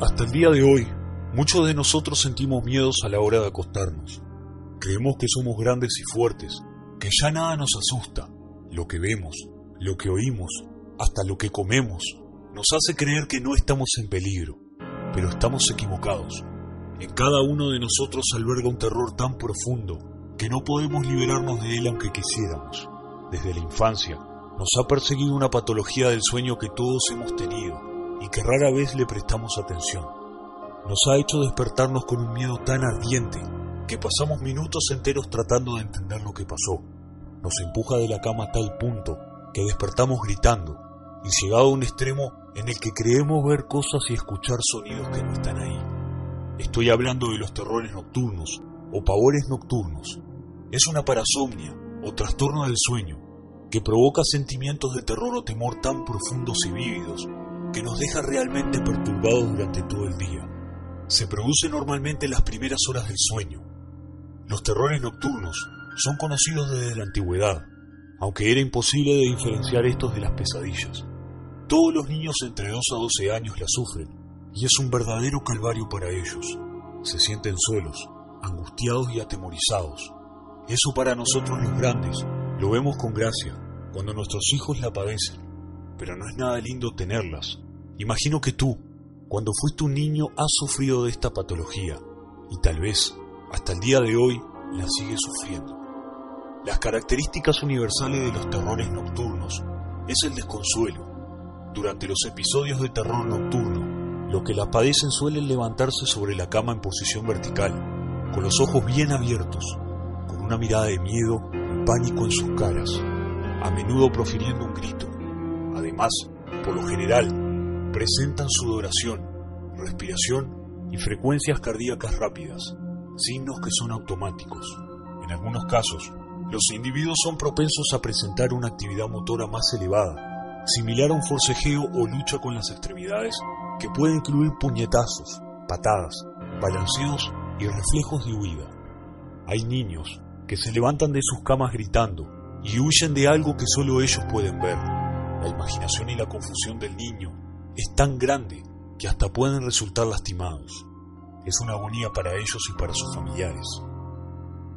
Hasta el día de hoy, muchos de nosotros sentimos miedos a la hora de acostarnos. Creemos que somos grandes y fuertes, que ya nada nos asusta. Lo que vemos, lo que oímos, hasta lo que comemos, nos hace creer que no estamos en peligro, pero estamos equivocados. En cada uno de nosotros alberga un terror tan profundo que no podemos liberarnos de él aunque quisiéramos. Desde la infancia nos ha perseguido una patología del sueño que todos hemos tenido y que rara vez le prestamos atención. Nos ha hecho despertarnos con un miedo tan ardiente que pasamos minutos enteros tratando de entender lo que pasó. Nos empuja de la cama a tal punto que despertamos gritando y llegado a un extremo en el que creemos ver cosas y escuchar sonidos que no están ahí. Estoy hablando de los terrores nocturnos o pavores nocturnos. Es una parasomnia o trastorno del sueño que provoca sentimientos de terror o temor tan profundos y vívidos que nos deja realmente perturbados durante todo el día. Se produce normalmente en las primeras horas del sueño. Los terrores nocturnos son conocidos desde la antigüedad, aunque era imposible diferenciar estos de las pesadillas. Todos los niños entre 2 a 12 años la sufren, y es un verdadero calvario para ellos. Se sienten solos, angustiados y atemorizados. Eso para nosotros los grandes lo vemos con gracia cuando nuestros hijos la padecen, pero no es nada lindo tenerlas. Imagino que tú, cuando fuiste un niño, has sufrido de esta patología y tal vez hasta el día de hoy la sigues sufriendo. Las características universales de los terrores nocturnos es el desconsuelo. Durante los episodios de terror nocturno, los que la padecen suelen levantarse sobre la cama en posición vertical, con los ojos bien abiertos, con una mirada de miedo y pánico en sus caras, a menudo profiriendo un grito. Además, por lo general, presentan sudoración, respiración y frecuencias cardíacas rápidas, signos que son automáticos. En algunos casos, los individuos son propensos a presentar una actividad motora más elevada, similar a un forcejeo o lucha con las extremidades, que puede incluir puñetazos, patadas, balanceos y reflejos de huida. Hay niños que se levantan de sus camas gritando y huyen de algo que solo ellos pueden ver. La imaginación y la confusión del niño es tan grande que hasta pueden resultar lastimados. Es una agonía para ellos y para sus familiares.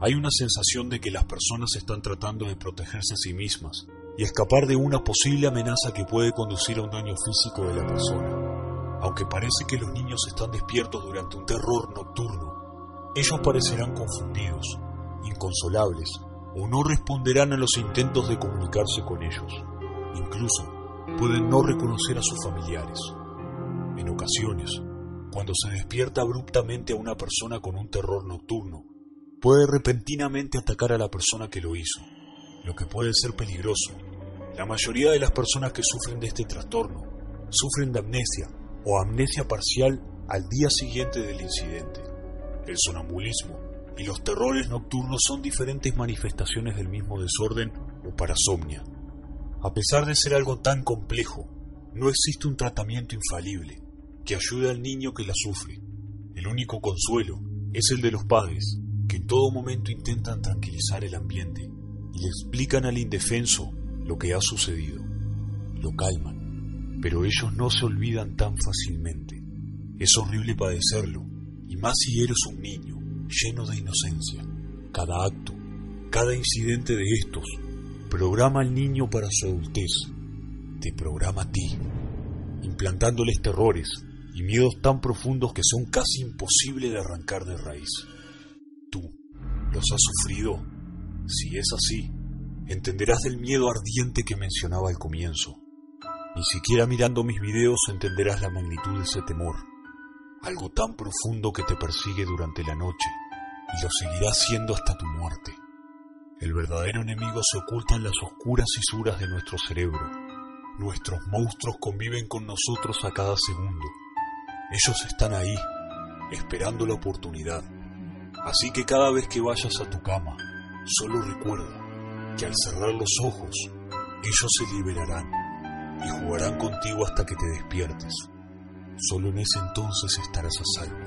Hay una sensación de que las personas están tratando de protegerse a sí mismas y escapar de una posible amenaza que puede conducir a un daño físico de la persona. Aunque parece que los niños están despiertos durante un terror nocturno, ellos parecerán confundidos, inconsolables o no responderán a los intentos de comunicarse con ellos. Incluso pueden no reconocer a sus familiares. En ocasiones, cuando se despierta abruptamente a una persona con un terror nocturno, puede repentinamente atacar a la persona que lo hizo, lo que puede ser peligroso. La mayoría de las personas que sufren de este trastorno sufren de amnesia o amnesia parcial al día siguiente del incidente. El sonambulismo y los terrores nocturnos son diferentes manifestaciones del mismo desorden o parasomnia. A pesar de ser algo tan complejo, no existe un tratamiento infalible que ayude al niño que la sufre. El único consuelo es el de los padres, que en todo momento intentan tranquilizar el ambiente y le explican al indefenso lo que ha sucedido. Lo calman, pero ellos no se olvidan tan fácilmente. Es horrible padecerlo, y más si eres un niño, lleno de inocencia. Cada acto, cada incidente de estos, programa al niño para su adultez. Te programa a ti, implantándoles terrores y miedos tan profundos que son casi imposibles de arrancar de raíz. ¿Tú los has sufrido? Si es así, entenderás del miedo ardiente que mencionaba al comienzo. Ni siquiera mirando mis videos entenderás la magnitud de ese temor. Algo tan profundo que te persigue durante la noche y lo seguirá siendo hasta tu muerte. El verdadero enemigo se oculta en las oscuras fisuras de nuestro cerebro. Nuestros monstruos conviven con nosotros a cada segundo. Ellos están ahí, esperando la oportunidad. Así que cada vez que vayas a tu cama, solo recuerda que al cerrar los ojos, ellos se liberarán y jugarán contigo hasta que te despiertes. Solo en ese entonces estarás a salvo,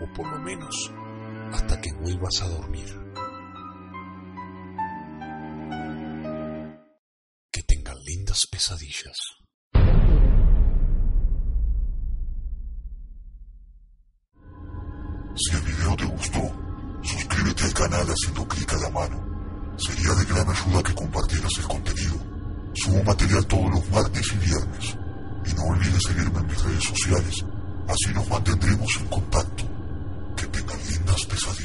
o por lo menos hasta que vuelvas a dormir. Que tengan lindas pesadillas. Si el video te gustó, suscríbete al canal haciendo clic a la mano. Sería de gran ayuda que compartieras el contenido. Subo material todos los martes y viernes no olvides seguirme en mis redes sociales, así nos mantendremos en contacto. Que tengas lindas pesadillas.